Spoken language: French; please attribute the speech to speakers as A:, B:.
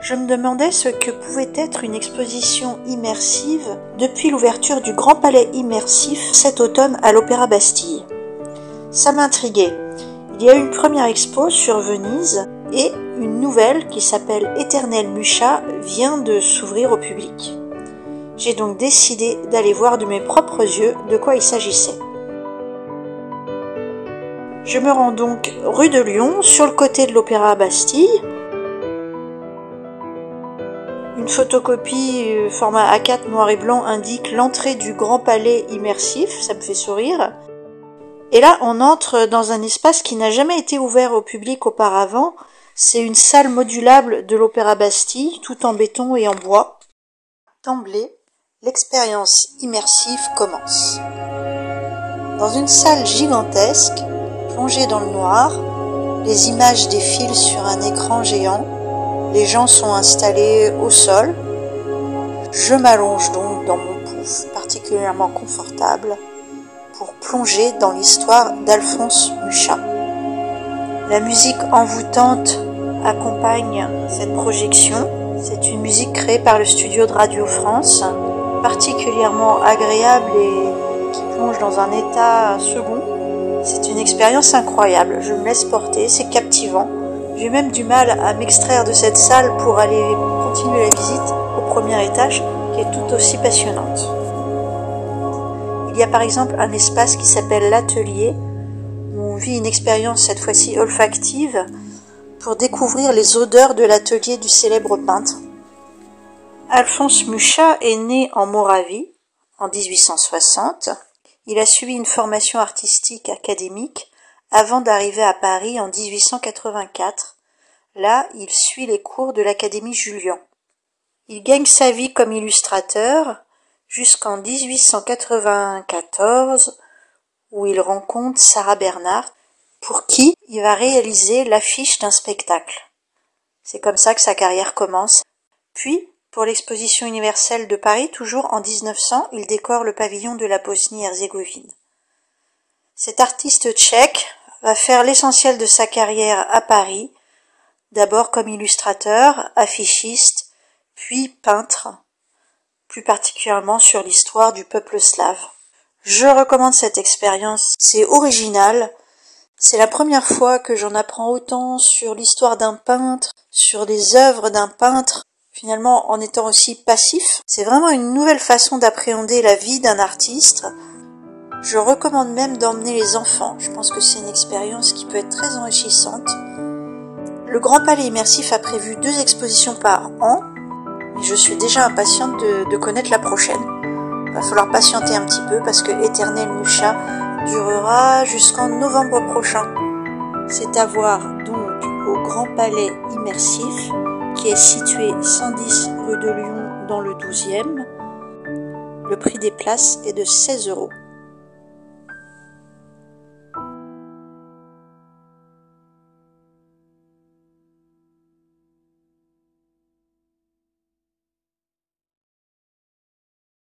A: je me demandais ce que pouvait être une exposition immersive depuis l'ouverture du Grand Palais immersif cet automne à l'Opéra Bastille. Ça m'intriguait. Il y a une première expo sur Venise et une nouvelle qui s'appelle Éternel Mucha vient de s'ouvrir au public. J'ai donc décidé d'aller voir de mes propres yeux de quoi il s'agissait. Je me rends donc rue de Lyon, sur le côté de l'Opéra Bastille. Une photocopie euh, format A4 noir et blanc indique l'entrée du Grand Palais immersif, ça me fait sourire. Et là, on entre dans un espace qui n'a jamais été ouvert au public auparavant. C'est une salle modulable de l'Opéra Bastille, tout en béton et en bois. D'emblée, l'expérience immersive commence. Dans une salle gigantesque, plongée dans le noir, les images défilent sur un écran géant, les gens sont installés au sol. Je m'allonge donc dans mon pouf particulièrement confortable pour plonger dans l'histoire d'Alphonse Mucha. La musique envoûtante accompagne cette projection. C'est une musique créée par le studio de Radio France, particulièrement agréable et qui plonge dans un état second. C'est une expérience incroyable, je me laisse porter, c'est captivant. J'ai même du mal à m'extraire de cette salle pour aller continuer la visite au premier étage qui est tout aussi passionnante. Il y a par exemple un espace qui s'appelle l'atelier où on vit une expérience cette fois-ci olfactive pour découvrir les odeurs de l'atelier du célèbre peintre. Alphonse Mucha est né en Moravie en 1860. Il a suivi une formation artistique académique avant d'arriver à Paris en 1884. Là, il suit les cours de l'Académie Julian. Il gagne sa vie comme illustrateur jusqu'en 1894 où il rencontre Sarah Bernhardt pour qui il va réaliser l'affiche d'un spectacle. C'est comme ça que sa carrière commence. Puis, pour l'exposition universelle de Paris, toujours en 1900, il décore le pavillon de la Bosnie-Herzégovine. Cet artiste tchèque va faire l'essentiel de sa carrière à Paris, d'abord comme illustrateur, affichiste, puis peintre, plus particulièrement sur l'histoire du peuple slave. Je recommande cette expérience, c'est original, c'est la première fois que j'en apprends autant sur l'histoire d'un peintre, sur les œuvres d'un peintre, finalement en étant aussi passif. C'est vraiment une nouvelle façon d'appréhender la vie d'un artiste. Je recommande même d'emmener les enfants. Je pense que c'est une expérience qui peut être très enrichissante. Le Grand Palais Immersif a prévu deux expositions par an, mais je suis déjà impatiente de, connaître la prochaine. Il va falloir patienter un petit peu parce que Éternel Mucha durera jusqu'en novembre prochain. C'est à voir donc au Grand Palais Immersif qui est situé 110 rue de Lyon dans le 12e. Le prix des places est de 16 euros.